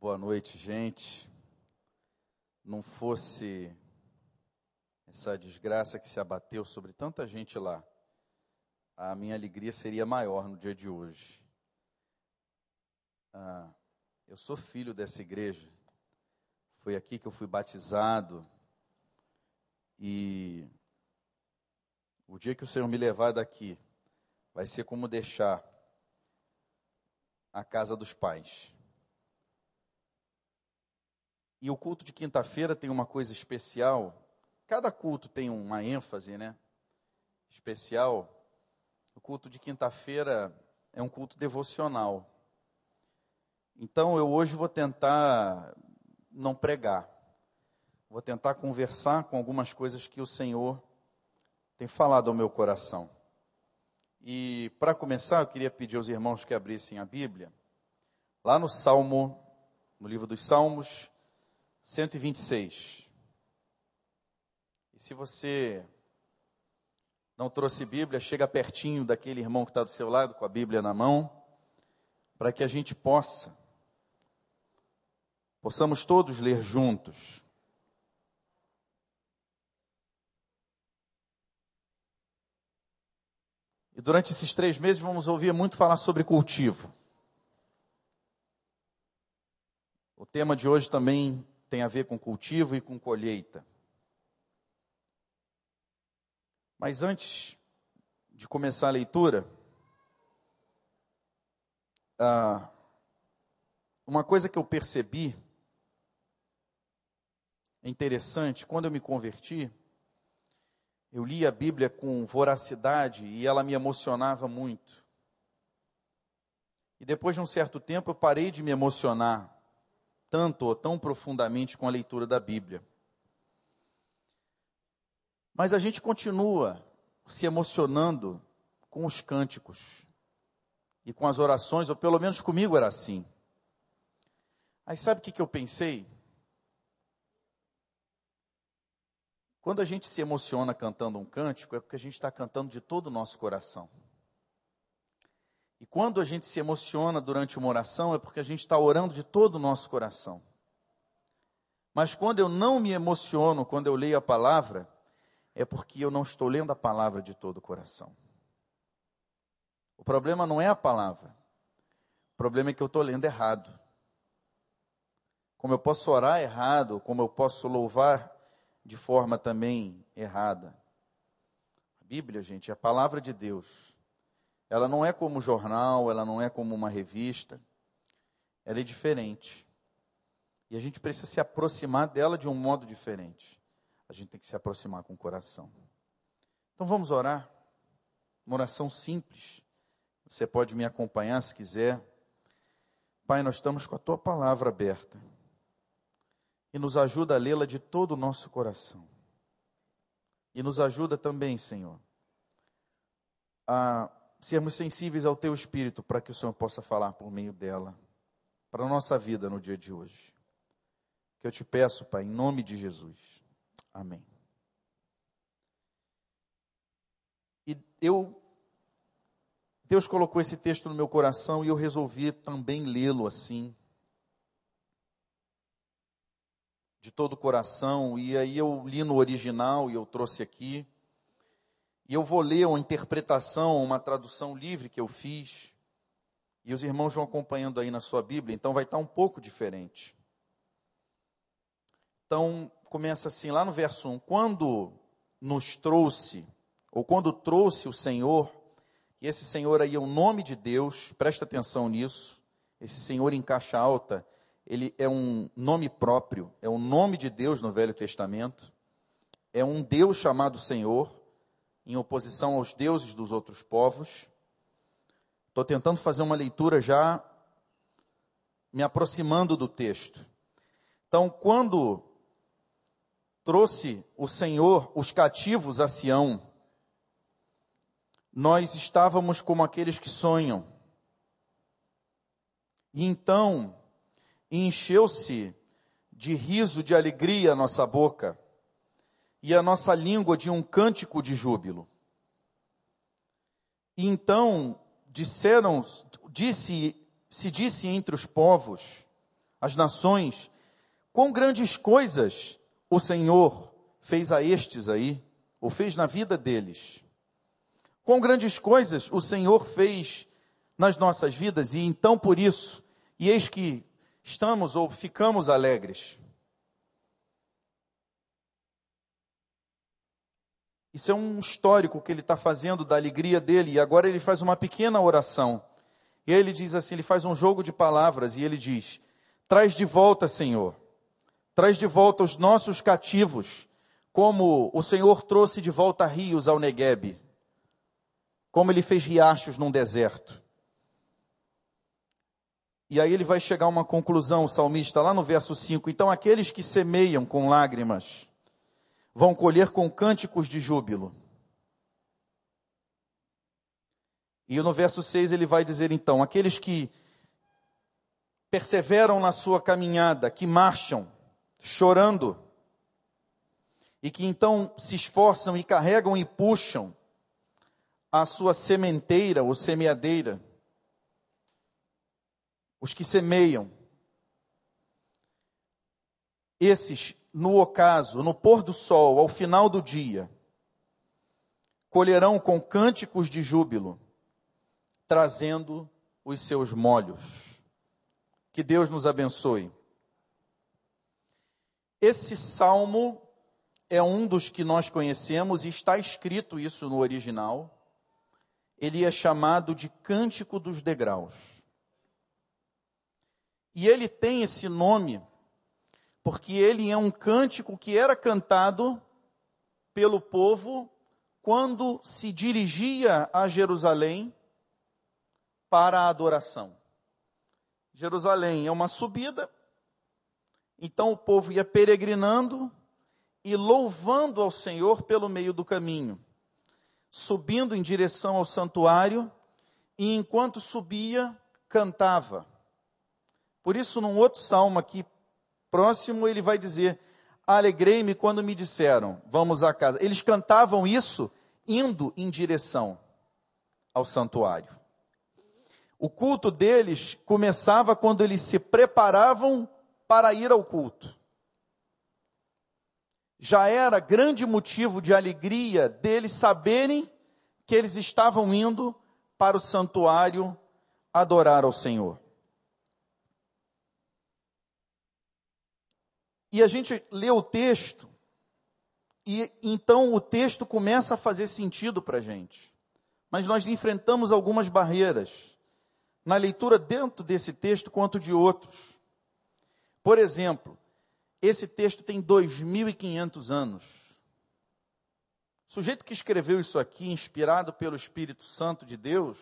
Boa noite, gente. Não fosse essa desgraça que se abateu sobre tanta gente lá, a minha alegria seria maior no dia de hoje. Ah, eu sou filho dessa igreja, foi aqui que eu fui batizado, e o dia que o Senhor me levar daqui, vai ser como deixar a casa dos pais. E o culto de quinta-feira tem uma coisa especial. Cada culto tem uma ênfase, né? Especial. O culto de quinta-feira é um culto devocional. Então eu hoje vou tentar não pregar. Vou tentar conversar com algumas coisas que o Senhor tem falado ao meu coração. E para começar, eu queria pedir aos irmãos que abrissem a Bíblia, lá no Salmo, no livro dos Salmos, 126. E se você não trouxe Bíblia, chega pertinho daquele irmão que está do seu lado com a Bíblia na mão, para que a gente possa, possamos todos ler juntos. E durante esses três meses vamos ouvir muito falar sobre cultivo. O tema de hoje também tem a ver com cultivo e com colheita. Mas antes de começar a leitura, ah, uma coisa que eu percebi é interessante, quando eu me converti, eu li a Bíblia com voracidade e ela me emocionava muito. E depois de um certo tempo eu parei de me emocionar tanto ou tão profundamente com a leitura da Bíblia. Mas a gente continua se emocionando com os cânticos e com as orações, ou pelo menos comigo era assim. Aí sabe o que, eu pensei? Quando a gente se emociona cantando um cântico, é porque a gente está cantando de todo o nosso coração. Quando a gente se emociona durante uma oração, é porque a gente está orando de todo o nosso coração. Mas quando eu não me emociono, quando eu leio a palavra, é porque eu não estou lendo a palavra de todo o coração. O problema não é a palavra. O problema é que eu estou lendo errado. Como eu posso orar errado, como eu posso louvar de forma também errada. A Bíblia, gente, é a palavra de Deus. Ela não é como jornal, ela não é como uma revista. Ela é diferente. E a gente precisa se aproximar dela de um modo diferente. A gente tem que se aproximar com o coração. Então vamos orar. Uma oração simples. Você pode me acompanhar se quiser. Pai, nós estamos com a tua palavra aberta. E nos ajuda a lê-la de todo o nosso coração. E nos ajuda também, Senhor, a sermos sensíveis ao teu espírito para que o Senhor possa falar por meio dela para a nossa vida no dia de hoje. Que eu te peço, Pai, em nome de Jesus. Amém. E eu Deus colocou esse texto no meu coração e eu resolvi também lê-lo assim. De todo o coração, e aí eu li no original e eu trouxe aqui. E eu vou ler uma interpretação, uma tradução livre que eu fiz. E os irmãos vão acompanhando aí na sua Bíblia, então vai estar um pouco diferente. Então, começa assim, lá no verso 1: Quando nos trouxe, ou quando trouxe o Senhor, e esse Senhor aí é o nome de Deus, presta atenção nisso. Esse Senhor em caixa alta, ele é um nome próprio, é o nome de Deus no Velho Testamento. É um Deus chamado Senhor em oposição aos deuses dos outros povos. Estou tentando fazer uma leitura já me aproximando do texto. Então, quando trouxe o Senhor os cativos a Sião, nós estávamos como aqueles que sonham. E então encheu-se de riso, de alegria a nossa boca e a nossa língua de um cântico de júbilo. E então disseram, disse, se disse entre os povos: as nações, quão grandes coisas o Senhor fez a estes aí, ou fez na vida deles. Quão grandes coisas o Senhor fez nas nossas vidas, e então por isso, e eis que estamos ou ficamos alegres. Isso é um histórico que ele está fazendo da alegria dele, e agora ele faz uma pequena oração. E ele diz assim: ele faz um jogo de palavras, e ele diz: Traz de volta, Senhor, traz de volta os nossos cativos, como o Senhor trouxe de volta rios ao Neguebe, como ele fez riachos num deserto. E aí ele vai chegar a uma conclusão, o salmista, lá no verso 5. Então, aqueles que semeiam com lágrimas vão colher com cânticos de júbilo. E no verso 6 ele vai dizer então: aqueles que perseveram na sua caminhada, que marcham chorando, e que então se esforçam e carregam e puxam a sua sementeira ou semeadeira, os que semeiam, esses, no ocaso, no pôr do sol, ao final do dia, colherão com cânticos de júbilo, trazendo os seus molhos. Que Deus nos abençoe. Esse salmo é um dos que nós conhecemos e está escrito isso no original. Ele é chamado de Cântico dos Degraus. E ele tem esse nome porque ele é um cântico que era cantado pelo povo quando se dirigia a Jerusalém para a adoração. Jerusalém é uma subida, então o povo ia peregrinando e louvando ao Senhor pelo meio do caminho, subindo em direção ao santuário, e enquanto subia, cantava. Por isso, num outro salmo aqui próximo, ele vai dizer: Alegrei-me quando me disseram, vamos à casa. Eles cantavam isso indo em direção ao santuário. O culto deles começava quando eles se preparavam para ir ao culto. Já era grande motivo de alegria deles saberem que eles estavam indo para o santuário adorar ao Senhor. E a gente lê o texto, e então o texto começa a fazer sentido para a gente. Mas nós enfrentamos algumas barreiras na leitura dentro desse texto quanto de outros. Por exemplo, esse texto tem 2.500 anos. O sujeito que escreveu isso aqui, inspirado pelo Espírito Santo de Deus,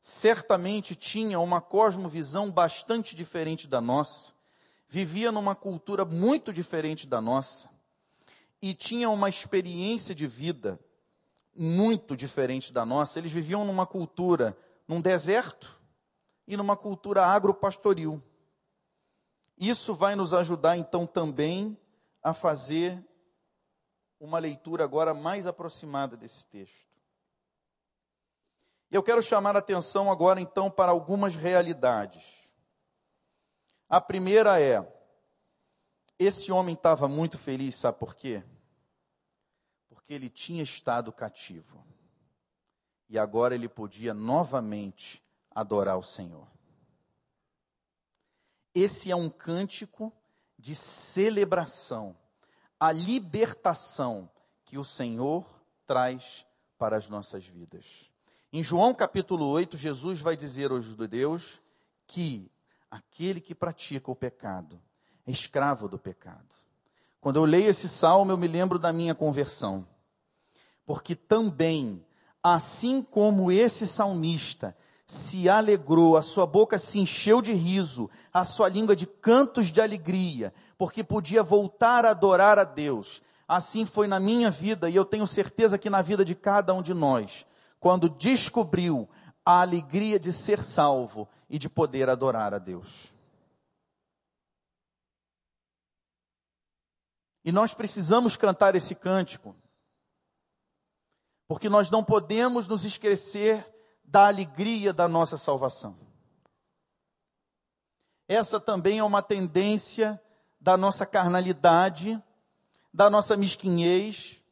certamente tinha uma cosmovisão bastante diferente da nossa vivia numa cultura muito diferente da nossa e tinha uma experiência de vida muito diferente da nossa. Eles viviam numa cultura, num deserto e numa cultura agropastoril. Isso vai nos ajudar então também a fazer uma leitura agora mais aproximada desse texto. Eu quero chamar a atenção agora então para algumas realidades. A primeira é: esse homem estava muito feliz, sabe por quê? Porque ele tinha estado cativo. E agora ele podia novamente adorar o Senhor. Esse é um cântico de celebração, a libertação que o Senhor traz para as nossas vidas. Em João capítulo 8, Jesus vai dizer aos judeus que aquele que pratica o pecado é escravo do pecado. Quando eu leio esse salmo, eu me lembro da minha conversão. Porque também, assim como esse salmista se alegrou, a sua boca se encheu de riso, a sua língua de cantos de alegria, porque podia voltar a adorar a Deus. Assim foi na minha vida, e eu tenho certeza que na vida de cada um de nós, quando descobriu a alegria de ser salvo e de poder adorar a Deus. E nós precisamos cantar esse cântico, porque nós não podemos nos esquecer da alegria da nossa salvação. Essa também é uma tendência da nossa carnalidade, da nossa mesquinhez.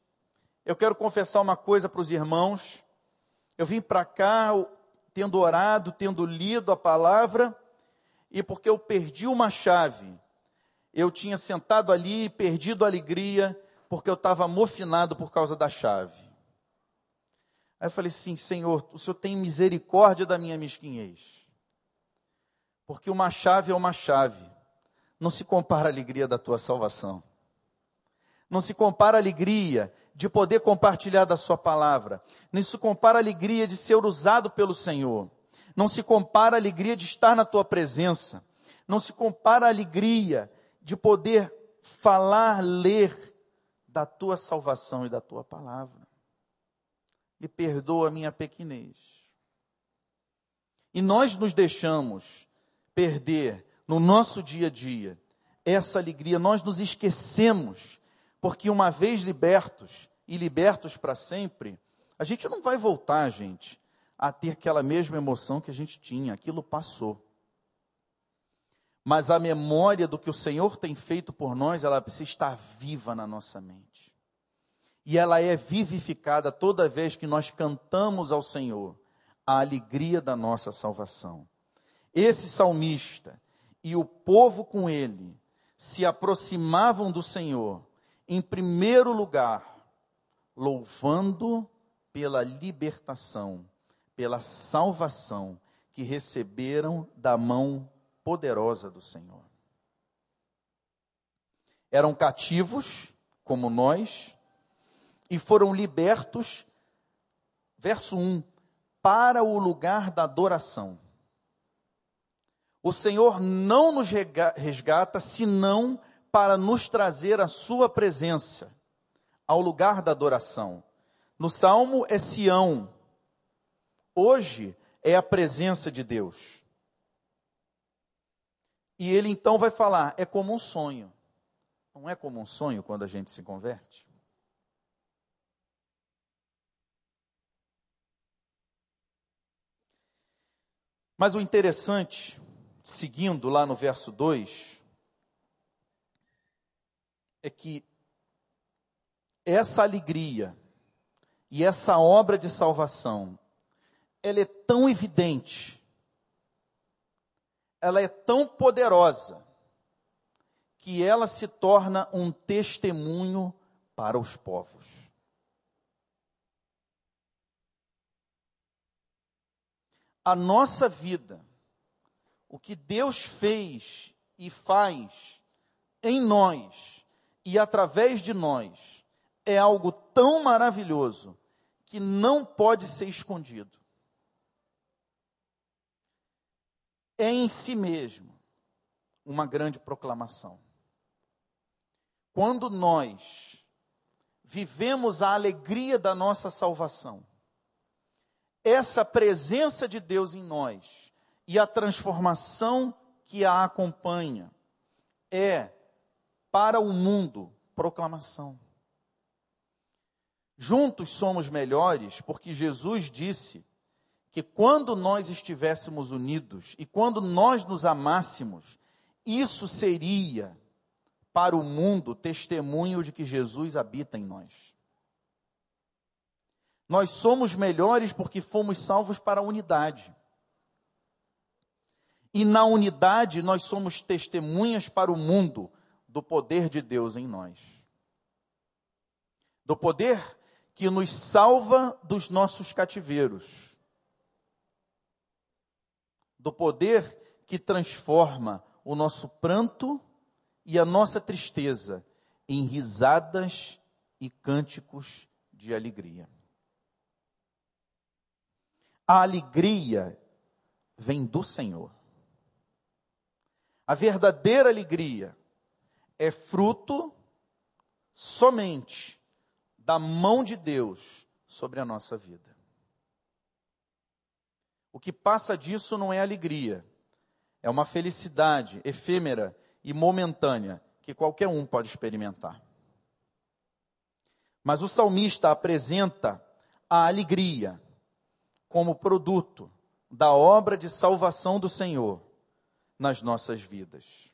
Eu quero confessar uma coisa para os irmãos. Eu vim para cá tendo orado, tendo lido a palavra, e porque eu perdi uma chave, eu tinha sentado ali e perdido a alegria, porque eu estava mofinado por causa da chave. Aí eu falei assim: Senhor, o Senhor tem misericórdia da minha mesquinhez. Porque uma chave é uma chave. Não se compara a alegria da tua salvação. Não se compara a alegria de poder compartilhar da sua palavra. Não se compara a alegria de ser usado pelo Senhor. Não se compara a alegria de estar na tua presença. Não se compara a alegria de poder falar, ler da tua salvação e da tua palavra. Me perdoa a minha pequenez. E nós nos deixamos perder no nosso dia a dia essa alegria, nós nos esquecemos, porque uma vez libertos e libertos para sempre, a gente não vai voltar, gente, a ter aquela mesma emoção que a gente tinha, aquilo passou. Mas a memória do que o Senhor tem feito por nós, ela precisa estar viva na nossa mente. E ela é vivificada toda vez que nós cantamos ao Senhor a alegria da nossa salvação. Esse salmista e o povo com ele se aproximavam do Senhor, em primeiro lugar, louvando pela libertação, pela salvação que receberam da mão poderosa do Senhor. Eram cativos, como nós, e foram libertos, verso 1, para o lugar da adoração. O Senhor não nos resgata senão para nos trazer a sua presença ao lugar da adoração. No salmo é Sião. Hoje é a presença de Deus. E ele então vai falar: é como um sonho. Não é como um sonho quando a gente se converte? Mas o interessante seguindo lá no verso 2, é que essa alegria e essa obra de salvação, ela é tão evidente, ela é tão poderosa, que ela se torna um testemunho para os povos. A nossa vida o que Deus fez e faz em nós e através de nós é algo tão maravilhoso que não pode ser escondido. É em si mesmo uma grande proclamação. Quando nós vivemos a alegria da nossa salvação, essa presença de Deus em nós e a transformação que a acompanha é para o mundo proclamação. Juntos somos melhores porque Jesus disse que quando nós estivéssemos unidos e quando nós nos amássemos, isso seria para o mundo testemunho de que Jesus habita em nós. Nós somos melhores porque fomos salvos para a unidade. E na unidade nós somos testemunhas para o mundo do poder de Deus em nós. Do poder que nos salva dos nossos cativeiros. Do poder que transforma o nosso pranto e a nossa tristeza em risadas e cânticos de alegria. A alegria vem do Senhor. A verdadeira alegria é fruto somente da mão de Deus sobre a nossa vida. O que passa disso não é alegria, é uma felicidade efêmera e momentânea que qualquer um pode experimentar. Mas o salmista apresenta a alegria como produto da obra de salvação do Senhor nas nossas vidas.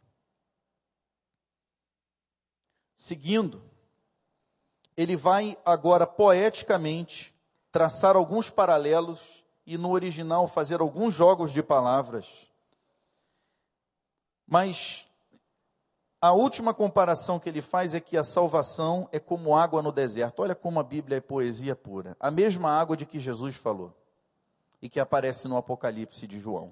Seguindo, ele vai agora poeticamente traçar alguns paralelos e no original fazer alguns jogos de palavras. Mas a última comparação que ele faz é que a salvação é como água no deserto. Olha como a Bíblia é poesia pura. A mesma água de que Jesus falou e que aparece no Apocalipse de João.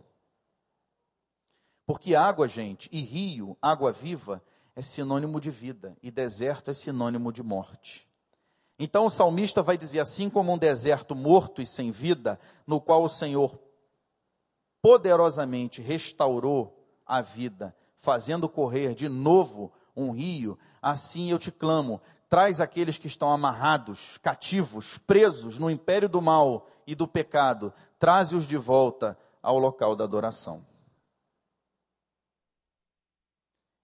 Porque água, gente, e rio, água viva, é sinônimo de vida, e deserto é sinônimo de morte. Então o salmista vai dizer assim como um deserto morto e sem vida, no qual o Senhor poderosamente restaurou a vida, fazendo correr de novo um rio, assim eu te clamo, traz aqueles que estão amarrados, cativos, presos no império do mal e do pecado, traze-os de volta ao local da adoração.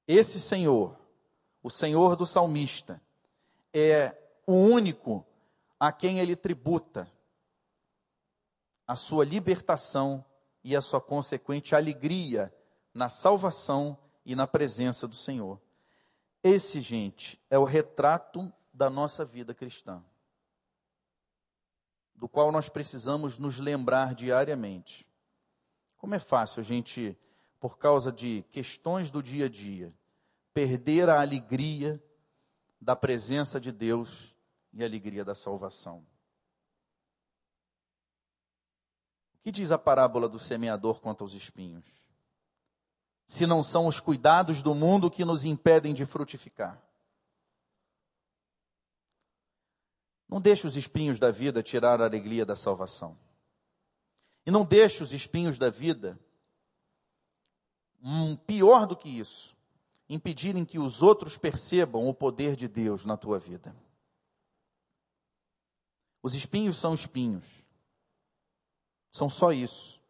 Esse Senhor, o Senhor do salmista, é o único a quem ele tributa a sua libertação e a sua consequente alegria na salvação e na presença do Senhor. Esse, gente, é o retrato da nossa vida cristã, do qual nós precisamos nos lembrar diariamente. Como é fácil a gente, por causa de questões do dia a dia, perder a alegria da presença de Deus e a alegria da salvação. O que diz a parábola do semeador quanto aos espinhos? Se não são os cuidados do mundo que nos impedem de frutificar. Não deixe os espinhos da vida tirar a alegria da salvação. E não deixe os espinhos da vida, um, pior do que isso, impedirem que os outros percebam o poder de Deus na tua vida. Os espinhos são espinhos. São só isso.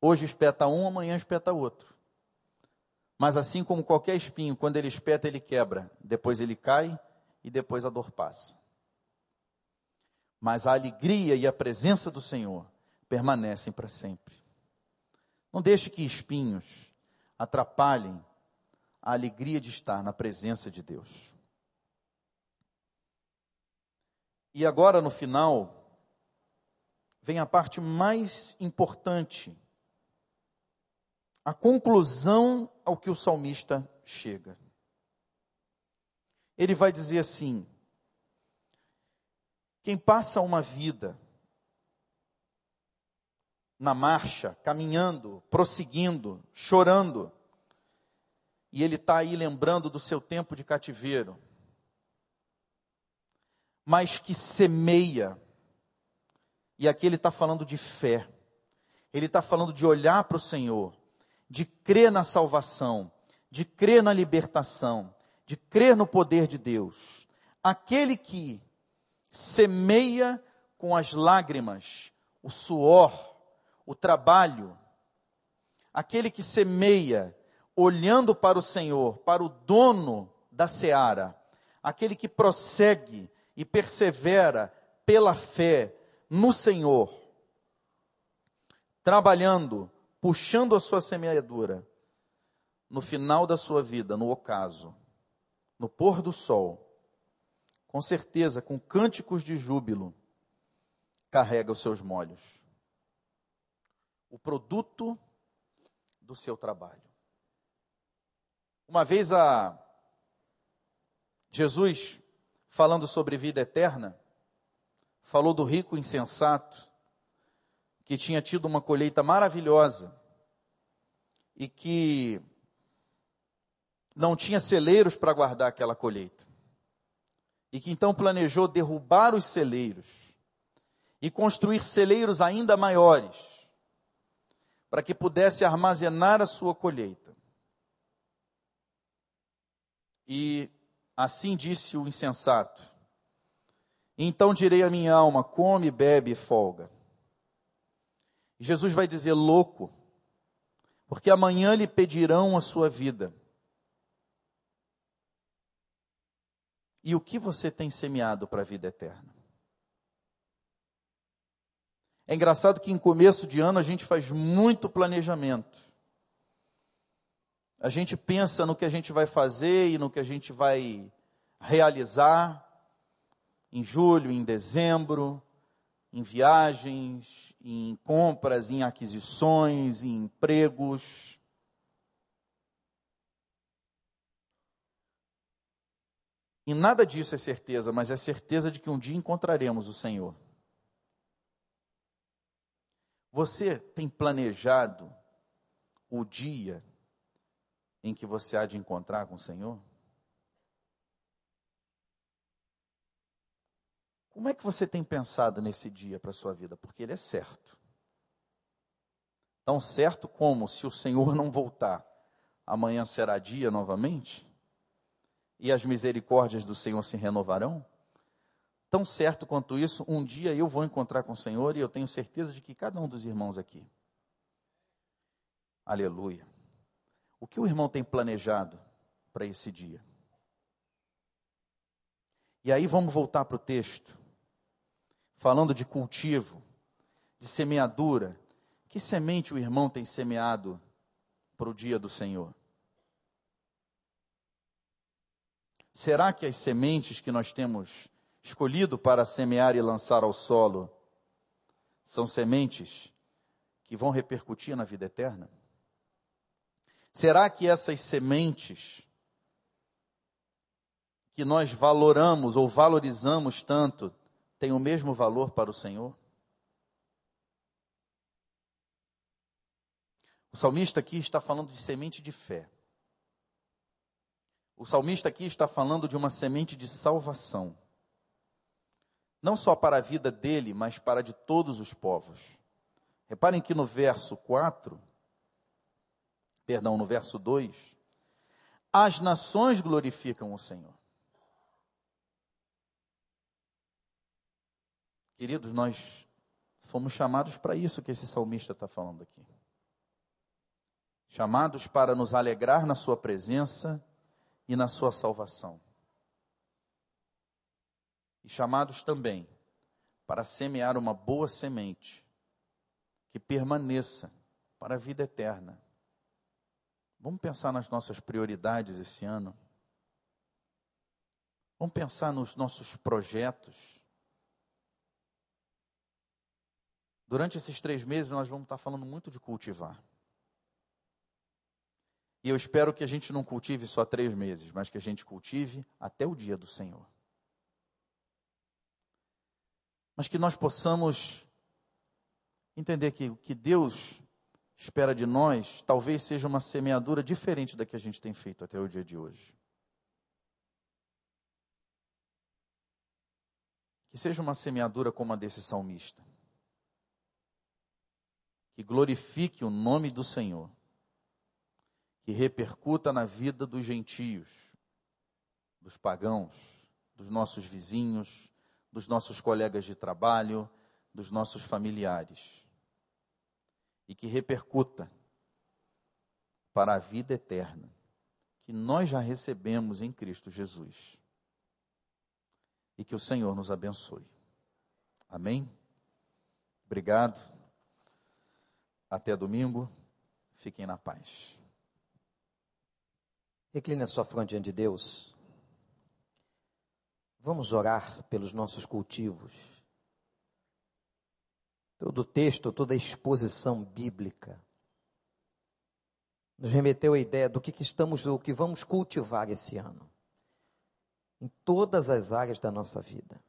Hoje espeta um, amanhã espeta outro. Mas assim como qualquer espinho, quando ele espeta, ele quebra. Depois ele cai e depois a dor passa. Mas a alegria e a presença do Senhor permanecem para sempre. Não deixe que espinhos atrapalhem a alegria de estar na presença de Deus. E agora, no final, vem a parte mais importante, a conclusão ao que o salmista chega. Ele vai dizer assim: quem passa uma vida na marcha, caminhando, prosseguindo, chorando, e ele está aí lembrando do seu tempo de cativeiro, mas que semeia. E aqui ele está falando de fé, ele está falando de olhar para o Senhor, de crer na salvação, de crer na libertação, de crer no poder de Deus. Aquele que semeia com as lágrimas, o suor, o trabalho, aquele que semeia olhando para o Senhor, para o dono da seara, aquele que prossegue e persevera pela fé no Senhor, trabalhando, puxando a sua semeadura, no final da sua vida, no ocaso, no pôr do sol, com certeza, com cânticos de júbilo, carrega os seus molhos. O produto do seu trabalho. Uma vez a Jesus falando sobre vida eterna, falou do rico insensato, que tinha tido uma colheita maravilhosa e que não tinha celeiros para guardar aquela colheita. E que então planejou derrubar os celeiros e construir celeiros ainda maiores, para que pudesse armazenar a sua colheita. E Assim disse o insensato. Então direi à minha alma: come, bebe e folga. Jesus vai dizer: louco, porque amanhã lhe pedirão a sua vida. E o que você tem semeado para a vida eterna? É engraçado que em começo de ano a gente faz muito planejamento. A gente pensa no que a gente vai fazer e no que a gente vai realizar em julho, em dezembro, em viagens, em compras, em aquisições, em empregos. E nada disso é certeza, mas é certeza de que um dia encontraremos o Senhor. Você tem planejado o dia em que você há de encontrar com o Senhor? Como é que você tem pensado nesse dia para a sua vida? Porque ele é certo. Tão certo como se o Senhor não voltar, amanhã será dia novamente? E as misericórdias do Senhor se renovarão? Tão certo quanto isso, um dia eu vou encontrar com o Senhor e eu tenho certeza de que cada um dos irmãos aqui. Aleluia. O que o irmão tem planejado para esse dia? E aí vamos voltar para o texto falando de cultivo, de semeadura. Que semente o irmão tem semeado para o dia do Senhor? Será que as sementes que nós temos escolhido para semear e lançar ao solo são sementes que vão repercutir na vida eterna? Será que essas sementes que nós valoramos ou valorizamos tanto tem o mesmo valor para o Senhor? O salmista aqui está falando de semente de fé. O salmista aqui está falando de uma semente de salvação. Não só para a vida dele, mas para de todos os povos. Reparem que no verso 4, perdão, no verso 2, as nações glorificam o Senhor. Queridos, nós fomos chamados para isso que esse salmista está falando aqui. Chamados para nos alegrar na Sua presença e na Sua salvação. E chamados também para semear uma boa semente que permaneça para a vida eterna. Vamos pensar nas nossas prioridades esse ano. Vamos pensar nos nossos projetos. Durante esses três meses, nós vamos estar falando muito de cultivar. E eu espero que a gente não cultive só três meses, mas que a gente cultive até o dia do Senhor. Mas que nós possamos entender que o que Deus espera de nós talvez seja uma semeadura diferente da que a gente tem feito até o dia de hoje. Que seja uma semeadura como a desse salmista que glorifique o nome do Senhor, que repercuta na vida dos gentios, dos pagãos, dos nossos vizinhos, dos nossos colegas de trabalho, dos nossos familiares, e que repercuta para a vida eterna, que nós já recebemos em Cristo Jesus. E que o Senhor nos abençoe. Amém? Obrigado. Até domingo. Fiquem na paz. Recline a sua fronte diante de Deus. Vamos orar pelos nossos cultivos. Todo o texto, toda a exposição bíblica nos remeteu à ideia do que, que estamos, do que vamos cultivar esse ano, em todas as áreas da nossa vida.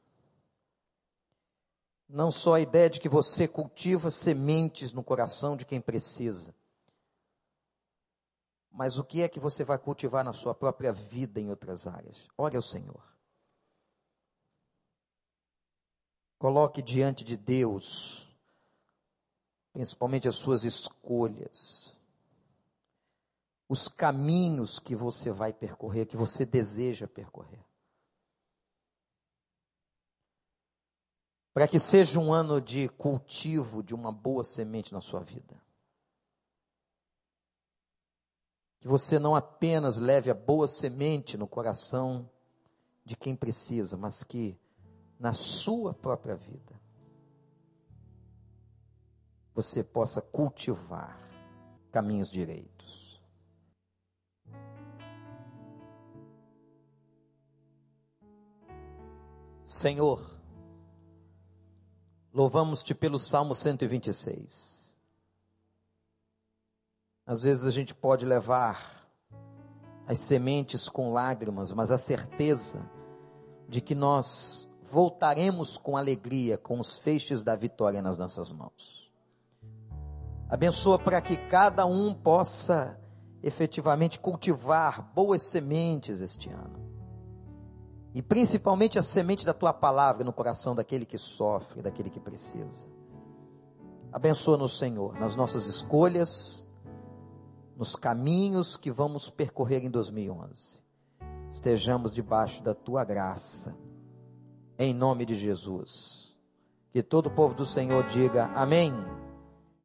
Não só a ideia de que você cultiva sementes no coração de quem precisa, mas o que é que você vai cultivar na sua própria vida em outras áreas? Ore ao Senhor. Coloque diante de Deus, principalmente as suas escolhas, os caminhos que você vai percorrer, que você deseja percorrer. para que seja um ano de cultivo de uma boa semente na sua vida. Que você não apenas leve a boa semente no coração de quem precisa, mas que na sua própria vida você possa cultivar caminhos direitos. Senhor, louvamos-te pelo Salmo 126. Às vezes a gente pode levar as sementes com lágrimas, mas a certeza de que nós voltaremos com alegria com os feixes da vitória nas nossas mãos. Abençoa para que cada um possa efetivamente cultivar boas sementes este ano. E principalmente a semente da tua palavra no coração daquele que sofre, daquele que precisa. Abençoa-nos, Senhor, nas nossas escolhas, nos caminhos que vamos percorrer em 2011. Estejamos debaixo da tua graça, em nome de Jesus. Que todo o povo do Senhor diga amém.